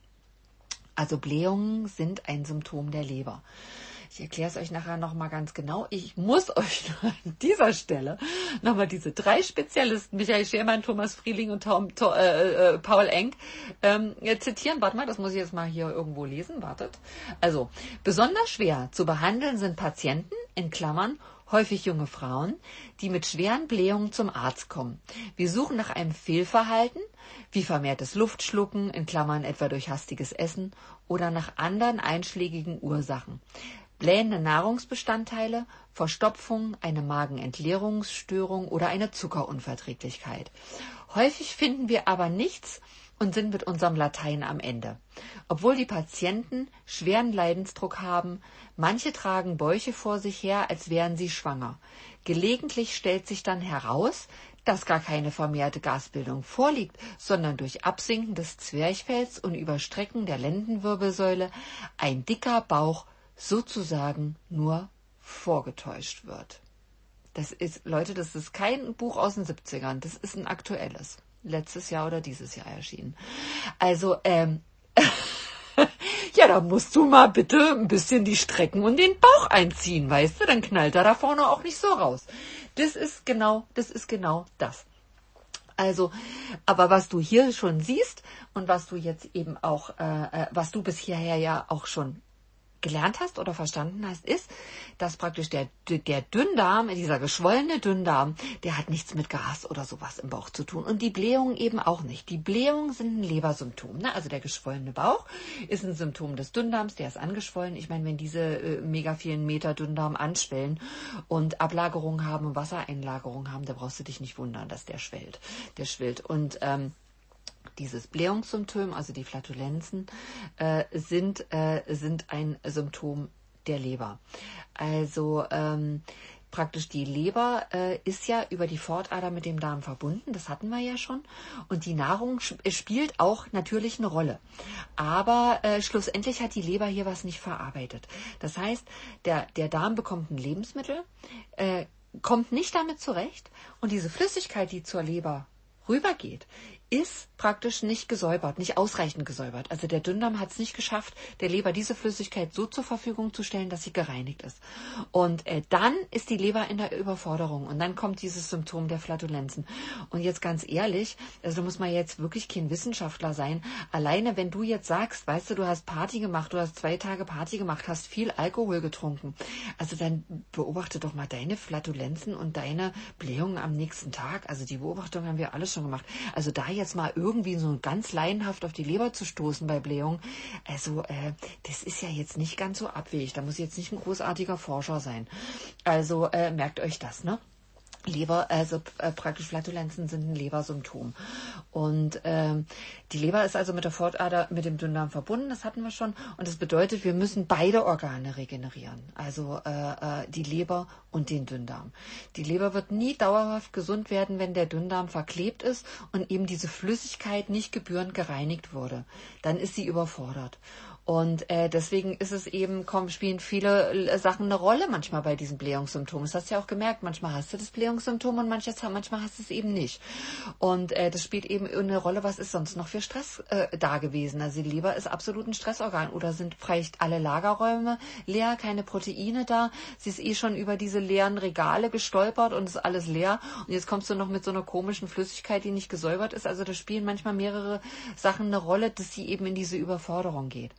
Also Blähungen sind ein Symptom der Leber. Ich erkläre es euch nachher nochmal ganz genau. Ich muss euch nur an dieser Stelle nochmal diese drei Spezialisten, Michael Schermann, Thomas Frieling und Tom, to, äh, äh, Paul Enck, ähm, zitieren. Warte mal, das muss ich jetzt mal hier irgendwo lesen. Wartet. Also, besonders schwer zu behandeln sind Patienten, in Klammern, häufig junge Frauen, die mit schweren Blähungen zum Arzt kommen. Wir suchen nach einem Fehlverhalten, wie vermehrtes Luftschlucken, in Klammern etwa durch hastiges Essen, oder nach anderen einschlägigen Ursachen blähende Nahrungsbestandteile, Verstopfung, eine Magenentleerungsstörung oder eine Zuckerunverträglichkeit. Häufig finden wir aber nichts und sind mit unserem Latein am Ende. Obwohl die Patienten schweren Leidensdruck haben, manche tragen Bäuche vor sich her, als wären sie schwanger. Gelegentlich stellt sich dann heraus, dass gar keine vermehrte Gasbildung vorliegt, sondern durch Absinken des Zwerchfells und Überstrecken der Lendenwirbelsäule ein dicker Bauch sozusagen nur vorgetäuscht wird. Das ist, Leute, das ist kein Buch aus den 70ern, das ist ein aktuelles. Letztes Jahr oder dieses Jahr erschienen. Also, ähm, ja, da musst du mal bitte ein bisschen die Strecken und den Bauch einziehen, weißt du? Dann knallt er da vorne auch nicht so raus. Das ist genau, das ist genau das. Also, aber was du hier schon siehst und was du jetzt eben auch, äh, äh was du bis hierher ja auch schon gelernt hast oder verstanden hast, ist, dass praktisch der, der Dünndarm, dieser geschwollene Dünndarm, der hat nichts mit Gas oder sowas im Bauch zu tun. Und die Blähungen eben auch nicht. Die Blähungen sind ein Lebersymptom. Ne? Also der geschwollene Bauch ist ein Symptom des Dünndarms, der ist angeschwollen. Ich meine, wenn diese äh, mega vielen Meter Dünndarm anschwellen und Ablagerungen haben und Wassereinlagerungen haben, da brauchst du dich nicht wundern, dass der schwellt. Der schwillt. Und ähm, dieses Blähungssymptom, also die Flatulenzen, äh, sind, äh, sind ein Symptom der Leber. Also ähm, praktisch die Leber äh, ist ja über die Fortader mit dem Darm verbunden, das hatten wir ja schon. Und die Nahrung spielt auch natürlich eine Rolle. Aber äh, schlussendlich hat die Leber hier was nicht verarbeitet. Das heißt, der, der Darm bekommt ein Lebensmittel, äh, kommt nicht damit zurecht und diese Flüssigkeit, die zur Leber rübergeht, ist praktisch nicht gesäubert, nicht ausreichend gesäubert. Also der Dünndarm hat es nicht geschafft, der Leber diese Flüssigkeit so zur Verfügung zu stellen, dass sie gereinigt ist. Und äh, dann ist die Leber in der Überforderung und dann kommt dieses Symptom der Flatulenzen. Und jetzt ganz ehrlich, also muss man jetzt wirklich kein Wissenschaftler sein. Alleine wenn du jetzt sagst, weißt du, du hast Party gemacht, du hast zwei Tage Party gemacht, hast viel Alkohol getrunken, also dann beobachte doch mal deine Flatulenzen und deine Blähungen am nächsten Tag. Also die Beobachtung haben wir alles schon gemacht. Also da jetzt mal irgendwie so ganz laienhaft auf die Leber zu stoßen bei Blähung, also äh, das ist ja jetzt nicht ganz so abwegig. Da muss jetzt nicht ein großartiger Forscher sein. Also äh, merkt euch das, ne? Leber, also äh, praktisch Flatulenzen sind ein Lebersymptom. Und ähm, die Leber ist also mit der Fortader, mit dem Dünndarm verbunden, das hatten wir schon. Und das bedeutet, wir müssen beide Organe regenerieren. Also äh, äh, die Leber und den Dünndarm. Die Leber wird nie dauerhaft gesund werden, wenn der Dünndarm verklebt ist und eben diese Flüssigkeit nicht gebührend gereinigt wurde. Dann ist sie überfordert. Und äh, deswegen ist es eben, kommen, spielen viele äh, Sachen eine Rolle manchmal bei diesen Blähungssymptomen. Das hast du ja auch gemerkt. Manchmal hast du das Blähungssymptom und manches, manchmal hast du es eben nicht. Und äh, das spielt eben eine Rolle, was ist sonst noch für Stress äh, da gewesen. Also die Leber ist absolut ein Stressorgan. Oder sind vielleicht alle Lagerräume leer, keine Proteine da. Sie ist eh schon über diese leeren Regale gestolpert und ist alles leer. Und jetzt kommst du noch mit so einer komischen Flüssigkeit, die nicht gesäubert ist. Also da spielen manchmal mehrere Sachen eine Rolle, dass sie eben in diese Überforderung geht.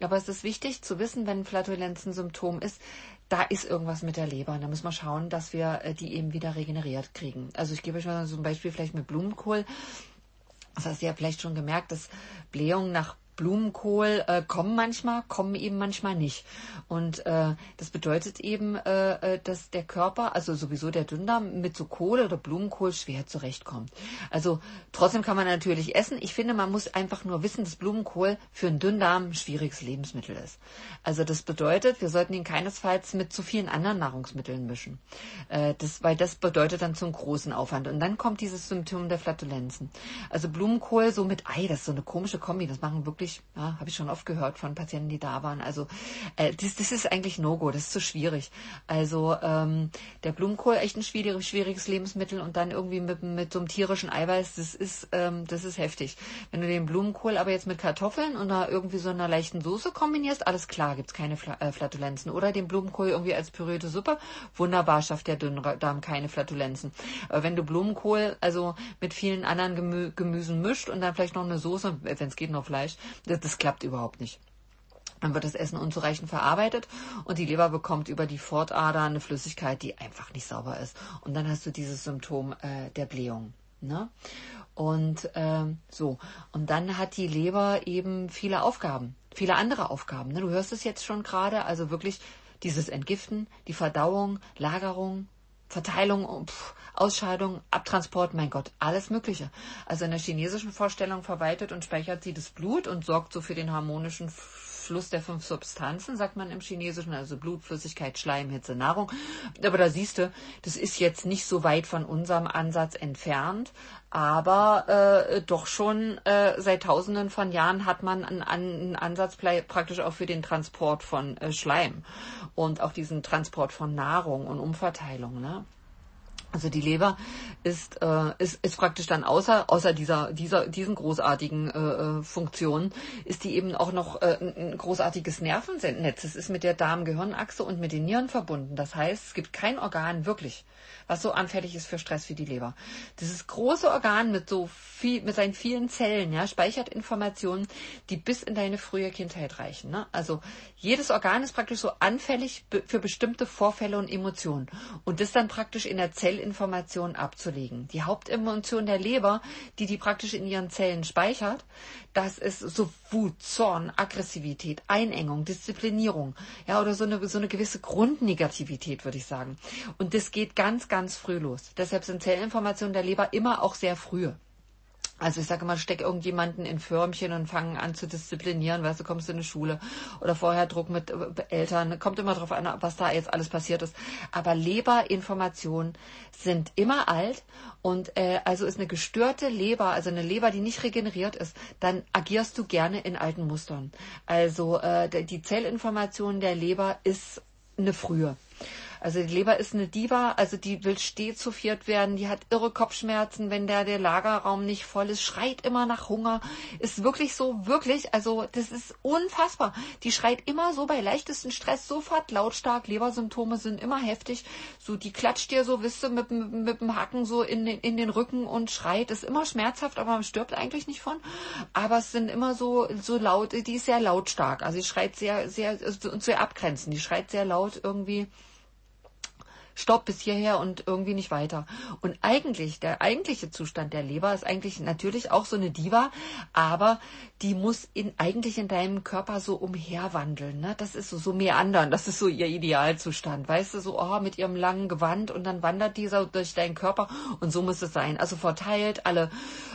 Aber es ist wichtig zu wissen, wenn Flatulenz ein Symptom ist, da ist irgendwas mit der Leber. Und da müssen wir schauen, dass wir äh, die eben wieder regeneriert kriegen. Also ich gebe euch mal so ein Beispiel vielleicht mit Blumenkohl. Das hast du ja vielleicht schon gemerkt, dass Blähungen nach Blumenkohl äh, kommen manchmal, kommen eben manchmal nicht. Und äh, das bedeutet eben, äh, äh, dass der Körper, also sowieso der Dünndarm, mit so Kohl oder Blumenkohl schwer zurechtkommt. Also trotzdem kann man natürlich essen. Ich finde, man muss einfach nur wissen, dass Blumenkohl für einen Dünndarm ein schwieriges Lebensmittel ist. Also das bedeutet, wir sollten ihn keinesfalls mit zu vielen anderen Nahrungsmitteln mischen. Äh, das, weil das bedeutet dann zum großen Aufwand. Und dann kommt dieses Symptom der Flatulenzen. Also Blumenkohl so mit Ei, das ist so eine komische Kombi, das machen wirklich wirklich, ja, habe ich schon oft gehört von Patienten, die da waren. Also äh, das, das ist eigentlich No-Go, das ist zu schwierig. Also ähm, der Blumenkohl echt ein schwierig, schwieriges Lebensmittel und dann irgendwie mit, mit so einem tierischen Eiweiß, das ist, ähm, das ist heftig. Wenn du den Blumenkohl aber jetzt mit Kartoffeln und irgendwie so einer leichten Soße kombinierst, alles klar, gibt's keine Fla äh, Flatulenzen. Oder den Blumenkohl irgendwie als pürierte Suppe, wunderbar, schafft der Dünndarm keine Flatulenzen. Aber wenn du Blumenkohl also mit vielen anderen Gemü Gemüsen mischt und dann vielleicht noch eine Soße, wenn es geht noch Fleisch, das, das klappt überhaupt nicht. Dann wird das Essen unzureichend verarbeitet und die Leber bekommt über die Fortader eine Flüssigkeit, die einfach nicht sauber ist. Und dann hast du dieses Symptom äh, der Blähung. Ne? Und ähm, so. Und dann hat die Leber eben viele Aufgaben, viele andere Aufgaben. Ne? Du hörst es jetzt schon gerade, also wirklich dieses Entgiften, die Verdauung, Lagerung, Verteilung, pff, Ausscheidung, Abtransport, mein Gott, alles Mögliche. Also in der chinesischen Vorstellung verwaltet und speichert sie das Blut und sorgt so für den harmonischen Fluss der fünf Substanzen, sagt man im Chinesischen, also Blut, Flüssigkeit, Schleim, Hitze, Nahrung. Aber da siehst du, das ist jetzt nicht so weit von unserem Ansatz entfernt, aber äh, doch schon äh, seit Tausenden von Jahren hat man einen, einen Ansatz praktisch auch für den Transport von äh, Schleim und auch diesen Transport von Nahrung und Umverteilung. Ne? Also die Leber ist, äh, ist, ist praktisch dann außer, außer dieser, dieser, diesen großartigen äh, äh Funktionen, ist die eben auch noch äh, ein großartiges Nervennetz. Es ist mit der Darm-Gehirnachse und mit den Nieren verbunden. Das heißt, es gibt kein Organ wirklich, was so anfällig ist für Stress wie die Leber. Dieses große Organ mit so viel, mit seinen vielen Zellen, ja, speichert Informationen, die bis in deine frühe Kindheit reichen. Ne? Also jedes Organ ist praktisch so anfällig für bestimmte Vorfälle und Emotionen. Und das dann praktisch in der Zellinformation abzulegen. Die Hauptemotion der Leber, die die praktisch in ihren Zellen speichert, das ist so Wut, Zorn, Aggressivität, Einengung, Disziplinierung, ja, oder so eine, so eine gewisse Grundnegativität, würde ich sagen. Und das geht ganz, ganz früh los. Deshalb sind Zellinformationen der Leber immer auch sehr früh. Also ich sage immer, steck irgendjemanden in Förmchen und fangen an zu disziplinieren, weißt du, kommst in eine Schule oder vorher Druck mit äh, Eltern, kommt immer drauf an, was da jetzt alles passiert ist. Aber Leberinformationen sind immer alt und äh, also ist eine gestörte Leber, also eine Leber, die nicht regeneriert ist, dann agierst du gerne in alten Mustern. Also äh, die Zellinformation der Leber ist eine frühe. Also die Leber ist eine Diva, also die will stets zuviert werden, die hat irre Kopfschmerzen, wenn der, der Lagerraum nicht voll ist, schreit immer nach Hunger, ist wirklich so, wirklich, also das ist unfassbar. Die schreit immer so bei leichtesten Stress sofort lautstark, Lebersymptome sind immer heftig, so die klatscht dir so, wisst du, mit, mit, mit dem Hacken so in den, in den Rücken und schreit, ist immer schmerzhaft, aber man stirbt eigentlich nicht von, aber es sind immer so, so laut, die ist sehr lautstark, also sie schreit sehr, sehr, sehr abgrenzen, die schreit sehr laut irgendwie, Stopp bis hierher und irgendwie nicht weiter. Und eigentlich, der eigentliche Zustand der Leber ist eigentlich natürlich auch so eine Diva, aber die muss in, eigentlich in deinem Körper so umherwandeln. Ne? Das ist so, so meandern, das ist so ihr Idealzustand. Weißt du, so oh, mit ihrem langen Gewand und dann wandert dieser durch deinen Körper und so muss es sein. Also verteilt alle,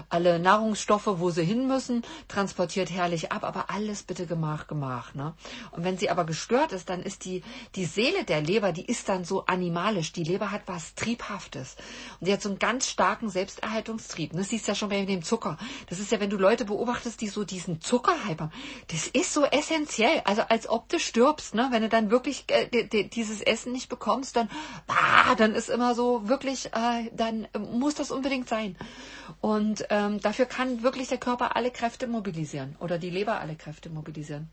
alle Nahrungsstoffe, wo sie hin müssen, transportiert herrlich ab, aber alles bitte gemach, gemach. Ne? Und wenn sie aber gestört ist, dann ist die, die Seele der Leber, die ist dann so animal animalisch. Die Leber hat was Triebhaftes. Und sie hat so einen ganz starken Selbsterhaltungstrieb. Das siehst du ja schon bei dem Zucker. Das ist ja, wenn du Leute beobachtest, die so diesen Zucker hypern. Das ist so essentiell. Also als ob du stirbst, ne? Wenn du dann wirklich äh, dieses Essen nicht bekommst, dann, ah, dann ist immer so wirklich, äh, dann muss das unbedingt sein. Und ähm, dafür kann wirklich der Körper alle Kräfte mobilisieren oder die Leber alle Kräfte mobilisieren.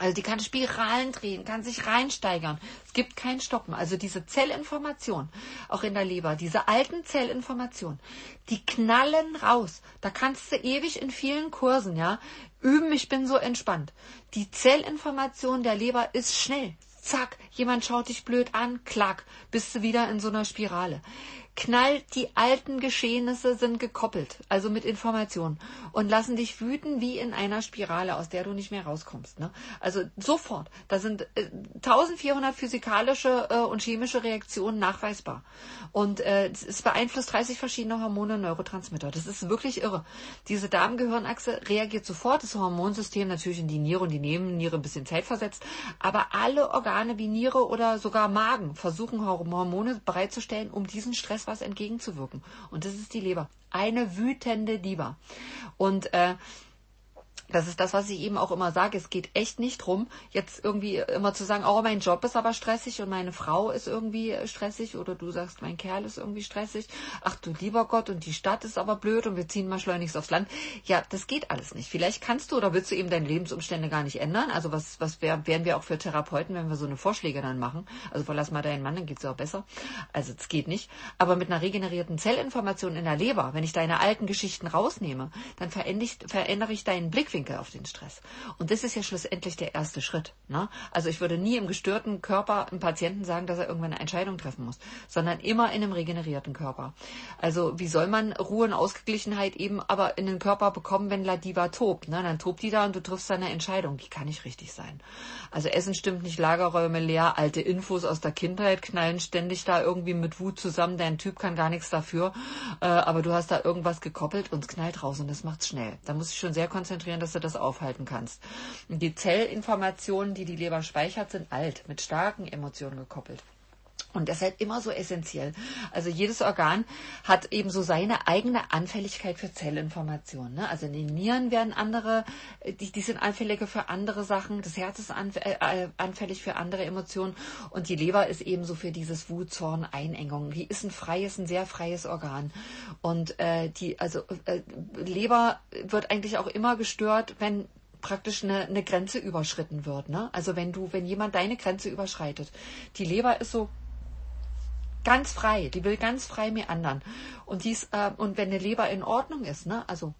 Also die kann Spiralen drehen, kann sich reinsteigern. Es gibt kein Stoppen. Also diese Zellinformation, auch in der Leber, diese alten Zellinformationen, die knallen raus. Da kannst du ewig in vielen Kursen, ja, üben, ich bin so entspannt. Die Zellinformation der Leber ist schnell. Zack, jemand schaut dich blöd an, klack, bist du wieder in so einer Spirale knallt, die alten Geschehnisse sind gekoppelt, also mit Informationen und lassen dich wüten wie in einer Spirale, aus der du nicht mehr rauskommst. Ne? Also sofort. Da sind äh, 1400 physikalische äh, und chemische Reaktionen nachweisbar. Und äh, es beeinflusst 30 verschiedene Hormone und Neurotransmitter. Das ist wirklich irre. Diese Darmgehirnachse reagiert sofort, das Hormonsystem natürlich in die Niere und die Nebenniere ein bisschen zeitversetzt, aber alle Organe wie Niere oder sogar Magen versuchen Hormone bereitzustellen, um diesen Stress was entgegenzuwirken. Und das ist die Leber. Eine wütende Diva. Und äh, das ist das, was ich eben auch immer sage. Es geht echt nicht drum, jetzt irgendwie immer zu sagen, oh, mein Job ist aber stressig und meine Frau ist irgendwie stressig oder du sagst, mein Kerl ist irgendwie stressig. Ach du lieber Gott und die Stadt ist aber blöd und wir ziehen mal schleunigst aufs Land. Ja, das geht alles nicht. Vielleicht kannst du oder willst du eben deine Lebensumstände gar nicht ändern. Also was, was wär, wären wir auch für Therapeuten, wenn wir so eine Vorschläge dann machen? Also verlass mal deinen Mann, dann geht's ja auch besser. Also es geht nicht. Aber mit einer regenerierten Zellinformation in der Leber, wenn ich deine alten Geschichten rausnehme, dann verändere ich, verändere ich deinen Blickwinkel Blickwinkel auf den Stress. Und das ist ja schlussendlich der erste Schritt. Ne? Also ich würde nie im gestörten Körper einem Patienten sagen, dass er irgendwann eine Entscheidung treffen muss, sondern immer in einem regenerierten Körper. Also wie soll man Ruhe und Ausgeglichenheit eben aber in den Körper bekommen, wenn La Diva tobt? Ne? Dann tobt die da und du triffst deine Entscheidung. Die kann nicht richtig sein. Also Essen stimmt nicht, Lagerräume leer, alte Infos aus der Kindheit knallen ständig da irgendwie mit Wut zusammen. Dein Typ kann gar nichts dafür, äh, aber du hast da irgendwas gekoppelt und es knallt raus und das macht's schnell. Da muss ich schon sehr konzentrieren, dass dass du das aufhalten kannst. Die Zellinformationen, die die Leber speichert, sind alt, mit starken Emotionen gekoppelt. Und deshalb immer so essentiell. Also jedes Organ hat eben so seine eigene Anfälligkeit für Zellinformationen. Ne? Also in den Nieren werden andere, die, die sind anfälliger für andere Sachen. Das Herz ist äh, anfällig für andere Emotionen. Und die Leber ist eben so für dieses Wut, Zorn, Einengung. Die ist ein freies, ein sehr freies Organ. Und äh, die, also äh, Leber wird eigentlich auch immer gestört, wenn praktisch eine, eine Grenze überschritten wird. Ne? Also wenn du, wenn jemand deine Grenze überschreitet. Die Leber ist so ganz frei, die will ganz frei meandern. Und dies, äh, und wenn eine Leber in Ordnung ist, ne, also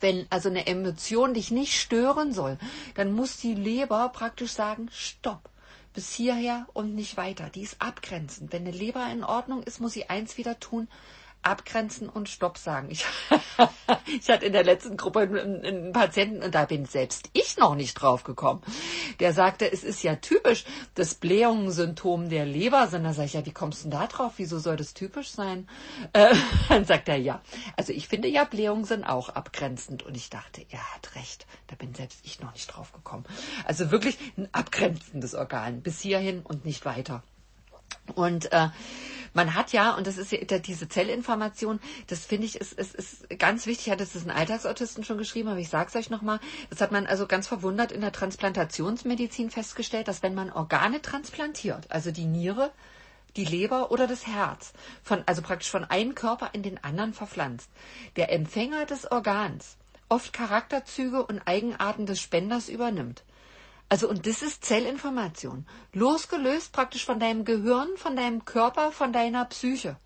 wenn also eine Emotion dich nicht stören soll, dann muss die Leber praktisch sagen, stopp, bis hierher und nicht weiter. Die ist abgrenzend. Wenn eine Leber in Ordnung ist, muss sie eins wieder tun, abgrenzen und Stopp sagen. Ich, ich hatte in der letzten Gruppe einen, einen, Patienten und da bin selbst ich noch nicht drauf gekommen. Der sagte, es ist ja typisch, das Blähungssymptom der Leber sind. Da sage ich, ja, wie kommst du denn da drauf? Wieso soll das typisch sein? Äh, dann sagt er, ja. Also ich finde ja, Blähungen sind auch abgrenzend. Und ich dachte, er hat recht. Da bin selbst ich noch nicht drauf gekommen. Also wirklich ein abgrenzendes Organ. Bis hierhin und nicht weiter. Und äh, man hat ja, und das ist ja diese Zellinformation, das finde ich, ist, ist, ist ganz wichtig, hat es ein Alltagsautisten schon geschrieben, aber ich sage es euch nochmal, das hat man also ganz verwundert in der Transplantationsmedizin festgestellt, dass wenn man Organe transplantiert, also die Niere, die Leber oder das Herz, von, also praktisch von einem Körper in den anderen verpflanzt, der Empfänger des Organs oft Charakterzüge und Eigenarten des Spenders übernimmt. Also und das ist Zellinformation. Losgelöst praktisch von deinem Gehirn, von deinem Körper, von deiner Psyche.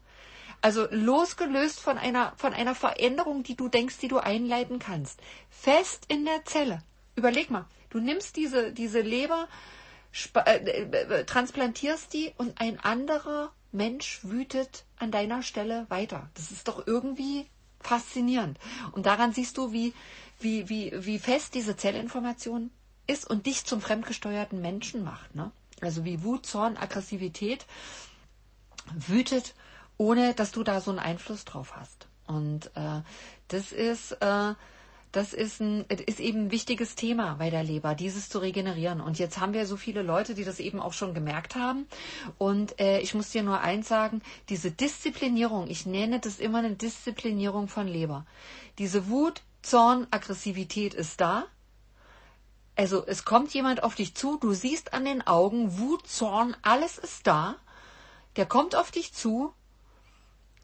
Also losgelöst von einer, von einer Veränderung, die du denkst, die du einleiten kannst. Fest in der Zelle. Überleg mal, du nimmst diese, diese Leber, äh, äh, transplantierst die und ein anderer Mensch wütet an deiner Stelle weiter. Das ist doch irgendwie faszinierend. Und daran siehst du, wie, wie, wie, wie fest diese Zellinformation ist und dich zum fremdgesteuerten Menschen macht. Ne? Also wie Wut, Zorn, Aggressivität wütet, ohne dass du da so einen Einfluss drauf hast. Und äh, das ist äh, das ist, ein, ist eben ein wichtiges Thema bei der Leber, dieses zu regenerieren. Und jetzt haben wir so viele Leute, die das eben auch schon gemerkt haben. Und äh, ich muss dir nur eins sagen, diese Disziplinierung, ich nenne das immer eine Disziplinierung von Leber. Diese Wut, Zorn, Aggressivität ist da. Also es kommt jemand auf dich zu, du siehst an den Augen Wut, Zorn, alles ist da. Der kommt auf dich zu.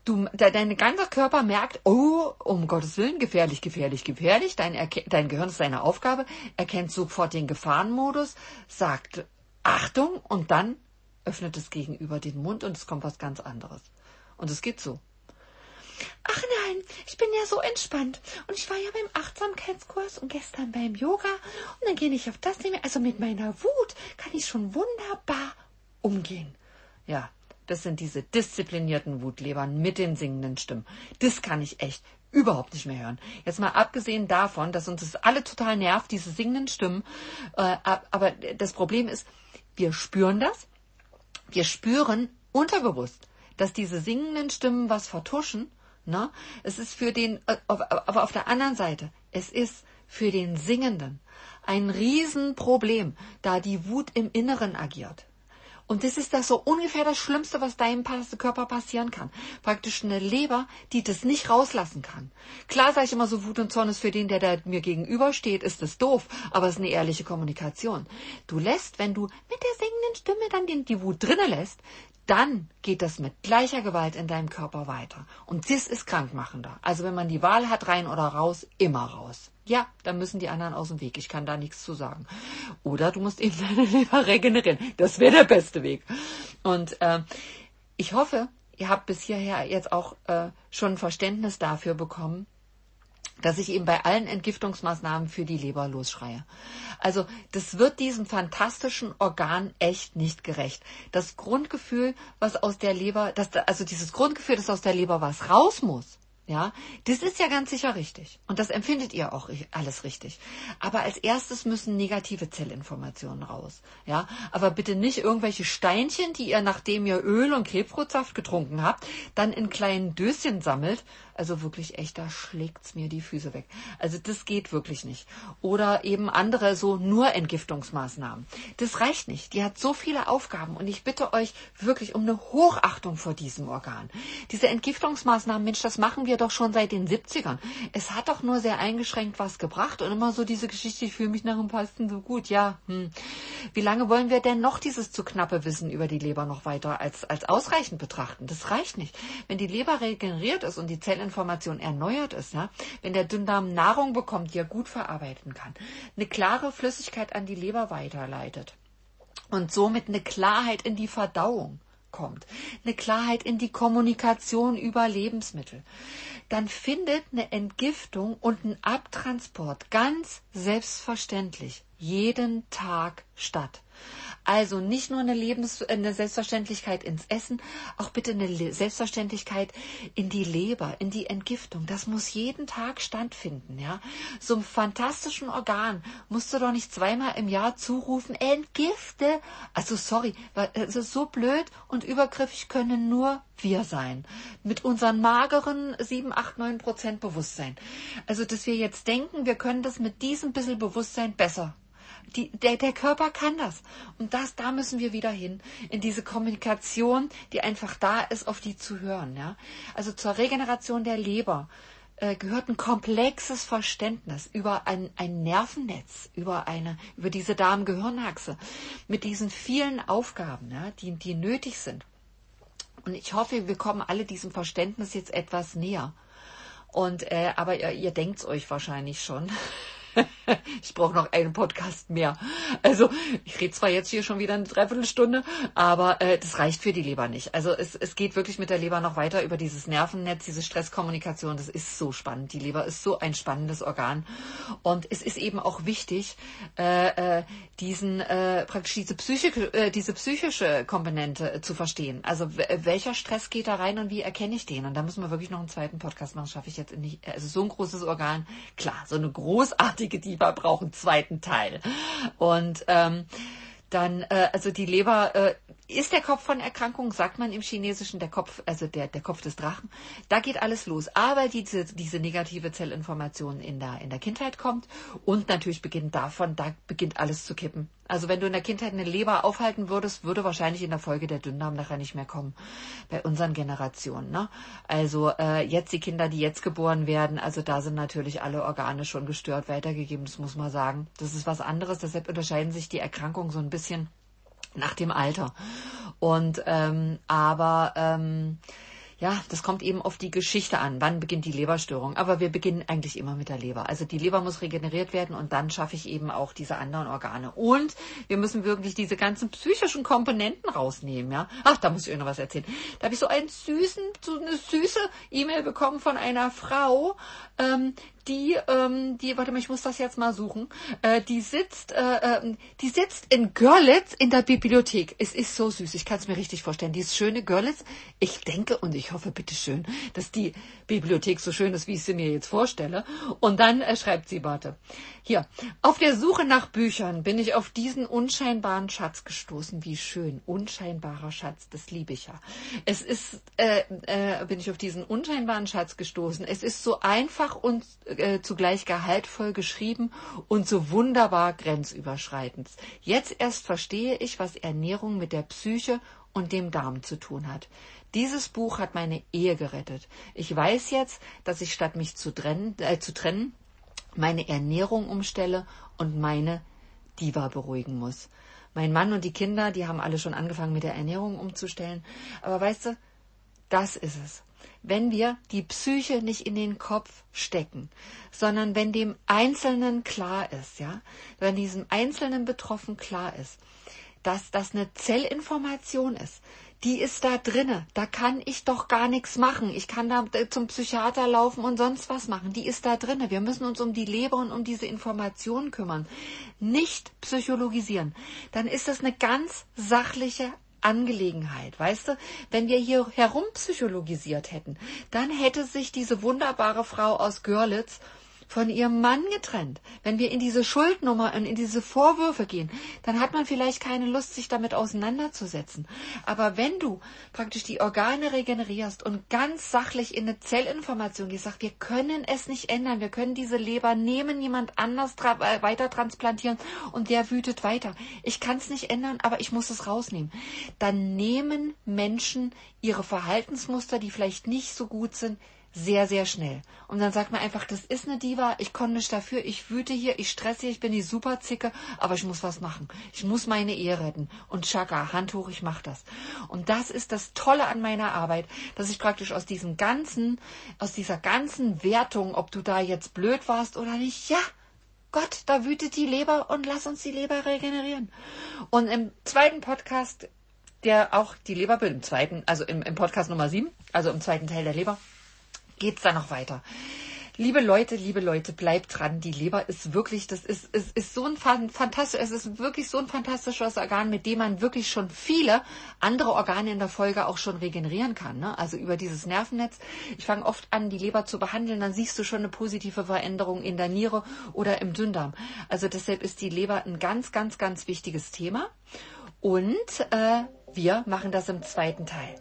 Du, de, dein ganzer Körper merkt, oh, um Gottes Willen, gefährlich, gefährlich, gefährlich. Dein, dein Gehirn ist seine Aufgabe, erkennt sofort den Gefahrenmodus, sagt Achtung und dann öffnet es gegenüber den Mund und es kommt was ganz anderes. Und es geht so. Ach nein, ich bin ja so entspannt. Und ich war ja beim Achtsamkeitskurs und gestern beim Yoga. Und dann gehe ich auf das Thema. Also mit meiner Wut kann ich schon wunderbar umgehen. Ja, das sind diese disziplinierten Wutlebern mit den singenden Stimmen. Das kann ich echt überhaupt nicht mehr hören. Jetzt mal abgesehen davon, dass uns das alle total nervt, diese singenden Stimmen. Äh, aber das Problem ist, wir spüren das. Wir spüren unterbewusst, dass diese singenden Stimmen was vertuschen Ne? Es ist für den, äh, aber auf der anderen Seite, es ist für den Singenden ein Riesenproblem, da die Wut im Inneren agiert. Und das ist das so ungefähr das Schlimmste, was deinem Körper passieren kann. Praktisch eine Leber, die das nicht rauslassen kann. Klar sage ich immer so, Wut und Zorn ist für den, der da mir gegenübersteht, ist das doof, aber es ist eine ehrliche Kommunikation. Du lässt, wenn du mit der singenden Stimme dann die, die Wut drinnen lässt, dann geht das mit gleicher Gewalt in deinem Körper weiter. Und das ist krankmachender. Also wenn man die Wahl hat, rein oder raus, immer raus. Ja, dann müssen die anderen aus dem Weg. Ich kann da nichts zu sagen. Oder du musst eben deine Leber regenerieren. Das wäre der beste Weg. Und äh, ich hoffe, ihr habt bis hierher jetzt auch äh, schon Verständnis dafür bekommen, dass ich eben bei allen Entgiftungsmaßnahmen für die Leber losschreie. Also das wird diesem fantastischen Organ echt nicht gerecht. Das Grundgefühl, was aus der Leber, das, also dieses Grundgefühl, dass aus der Leber was raus muss, ja, das ist ja ganz sicher richtig. Und das empfindet ihr auch alles richtig. Aber als erstes müssen negative Zellinformationen raus. Ja, aber bitte nicht irgendwelche Steinchen, die ihr, nachdem ihr Öl und Krebsfruchtsaft getrunken habt, dann in kleinen Döschen sammelt also wirklich echt, da schlägt's mir die Füße weg. Also das geht wirklich nicht. Oder eben andere so nur Entgiftungsmaßnahmen. Das reicht nicht. Die hat so viele Aufgaben und ich bitte euch wirklich um eine Hochachtung vor diesem Organ. Diese Entgiftungsmaßnahmen, Mensch, das machen wir doch schon seit den 70ern. Es hat doch nur sehr eingeschränkt was gebracht und immer so diese Geschichte, ich fühle mich nach dem Pasten so gut. Ja, hm. wie lange wollen wir denn noch dieses zu knappe Wissen über die Leber noch weiter als, als ausreichend betrachten? Das reicht nicht. Wenn die Leber regeneriert ist und die Zellen Information erneuert ist, ja, wenn der Dünndarm Nahrung bekommt, die er gut verarbeiten kann, eine klare Flüssigkeit an die Leber weiterleitet und somit eine Klarheit in die Verdauung kommt, eine Klarheit in die Kommunikation über Lebensmittel, dann findet eine Entgiftung und ein Abtransport ganz selbstverständlich jeden Tag statt. Also nicht nur eine, Lebens eine Selbstverständlichkeit ins Essen, auch bitte eine Selbstverständlichkeit in die Leber, in die Entgiftung. Das muss jeden Tag stattfinden. Ja? So einem fantastischen Organ musst du doch nicht zweimal im Jahr zurufen, entgifte. Also sorry, also so blöd und übergriffig können nur wir sein. Mit unseren mageren 7, 8, 9 Prozent Bewusstsein. Also, dass wir jetzt denken, wir können das mit diesem bisschen Bewusstsein besser die, der, der Körper kann das. Und das, da müssen wir wieder hin, in diese Kommunikation, die einfach da ist, auf die zu hören. Ja? Also zur Regeneration der Leber äh, gehört ein komplexes Verständnis über ein, ein Nervennetz, über eine, über diese Darm-Gehirnachse, mit diesen vielen Aufgaben, ja, die, die nötig sind. Und ich hoffe, wir kommen alle diesem Verständnis jetzt etwas näher. Und äh, aber ihr, ihr denkt's euch wahrscheinlich schon. ich brauche noch einen Podcast mehr. Also ich rede zwar jetzt hier schon wieder eine Dreiviertelstunde, aber äh, das reicht für die Leber nicht. Also es, es geht wirklich mit der Leber noch weiter über dieses Nervennetz, diese Stresskommunikation. Das ist so spannend. Die Leber ist so ein spannendes Organ. Und es ist eben auch wichtig, äh, äh, diesen äh, praktisch diese psychische, äh, diese psychische Komponente äh, zu verstehen. Also welcher Stress geht da rein und wie erkenne ich den? Und da müssen wir wirklich noch einen zweiten Podcast machen. Schaffe ich jetzt nicht. Also so ein großes Organ, klar, so eine großartige richtige Diva braucht einen zweiten Teil. Und ähm, dann, äh, also die Leber äh, ist der Kopf von Erkrankungen, sagt man im Chinesischen, der Kopf, also der, der Kopf des Drachen. Da geht alles los. Aber diese, diese negative Zellinformation in der, in der Kindheit kommt und natürlich beginnt davon, da beginnt alles zu kippen. Also wenn du in der Kindheit eine Leber aufhalten würdest, würde wahrscheinlich in der Folge der Dünndarm nachher nicht mehr kommen. Bei unseren Generationen. Ne? Also äh, jetzt die Kinder, die jetzt geboren werden, also da sind natürlich alle Organe schon gestört weitergegeben, das muss man sagen. Das ist was anderes, deshalb unterscheiden sich die Erkrankungen so ein bisschen nach dem Alter. Und ähm, aber ähm, ja, das kommt eben auf die Geschichte an. Wann beginnt die Leberstörung? Aber wir beginnen eigentlich immer mit der Leber. Also die Leber muss regeneriert werden und dann schaffe ich eben auch diese anderen Organe. Und wir müssen wirklich diese ganzen psychischen Komponenten rausnehmen, ja. Ach, da muss ich euch noch was erzählen. Da habe ich so einen süßen, so eine süße E-Mail bekommen von einer Frau, ähm, die, ähm, die, warte mal, ich muss das jetzt mal suchen, äh, die sitzt, äh, äh, die sitzt in Görlitz in der Bibliothek. Es ist so süß, ich kann es mir richtig vorstellen. Dieses schöne Görlitz, ich denke und ich ich hoffe, bitteschön, dass die Bibliothek so schön ist, wie ich sie mir jetzt vorstelle. Und dann äh, schreibt sie, warte, hier, auf der Suche nach Büchern bin ich auf diesen unscheinbaren Schatz gestoßen. Wie schön, unscheinbarer Schatz, das liebe ich ja. Es ist, äh, äh, bin ich auf diesen unscheinbaren Schatz gestoßen. Es ist so einfach und äh, zugleich gehaltvoll geschrieben und so wunderbar grenzüberschreitend. Jetzt erst verstehe ich, was Ernährung mit der Psyche und dem Darm zu tun hat. Dieses Buch hat meine Ehe gerettet. Ich weiß jetzt, dass ich statt mich zu trennen, äh, zu trennen meine Ernährung umstelle und meine Diva beruhigen muss. Mein Mann und die Kinder, die haben alle schon angefangen mit der Ernährung umzustellen. Aber weißt du, das ist es. Wenn wir die Psyche nicht in den Kopf stecken, sondern wenn dem Einzelnen klar ist, ja, wenn diesem Einzelnen Betroffen klar ist, dass das eine Zellinformation ist, die ist da drinne. Da kann ich doch gar nichts machen. Ich kann da zum Psychiater laufen und sonst was machen. Die ist da drinne. Wir müssen uns um die Leber und um diese Informationen kümmern. Nicht psychologisieren. Dann ist das eine ganz sachliche Angelegenheit. Weißt du, wenn wir hier herumpsychologisiert hätten, dann hätte sich diese wunderbare Frau aus Görlitz von ihrem Mann getrennt. Wenn wir in diese Schuldnummer und in diese Vorwürfe gehen, dann hat man vielleicht keine Lust, sich damit auseinanderzusetzen. Aber wenn du praktisch die Organe regenerierst und ganz sachlich in eine Zellinformation gehst, sagst, wir können es nicht ändern, wir können diese Leber nehmen, jemand anders äh, weiter transplantieren und der wütet weiter. Ich kann es nicht ändern, aber ich muss es rausnehmen. Dann nehmen Menschen ihre Verhaltensmuster, die vielleicht nicht so gut sind, sehr, sehr schnell. Und dann sagt man einfach, das ist eine Diva, ich konnte nicht dafür, ich wüte hier, ich stresse hier, ich bin die Superzicke, aber ich muss was machen. Ich muss meine Ehe retten. Und Chaka, Hand hoch, ich mach das. Und das ist das Tolle an meiner Arbeit, dass ich praktisch aus diesem ganzen, aus dieser ganzen Wertung, ob du da jetzt blöd warst oder nicht, ja, Gott, da wütet die Leber und lass uns die Leber regenerieren. Und im zweiten Podcast, der auch die Leber, im zweiten, also im, im Podcast Nummer sieben, also im zweiten Teil der Leber, geht's da noch weiter. Liebe Leute, liebe Leute, bleibt dran. Die Leber ist wirklich, das ist, ist, ist so ein fantastisch, es ist wirklich so ein fantastisches Organ, mit dem man wirklich schon viele andere Organe in der Folge auch schon regenerieren kann. Ne? Also über dieses Nervennetz. Ich fange oft an, die Leber zu behandeln, dann siehst du schon eine positive Veränderung in der Niere oder im Dünndarm. Also deshalb ist die Leber ein ganz, ganz, ganz wichtiges Thema. Und äh, wir machen das im zweiten Teil.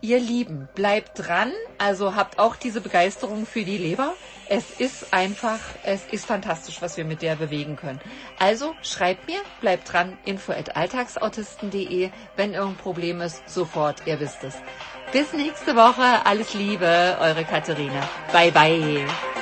Ihr Lieben, bleibt dran, also habt auch diese Begeisterung für die Leber. Es ist einfach, es ist fantastisch, was wir mit der bewegen können. Also schreibt mir, bleibt dran, info at alltagsautisten.de. Wenn irgendein Problem ist, sofort, ihr wisst es. Bis nächste Woche, alles Liebe, eure Katharina. Bye bye.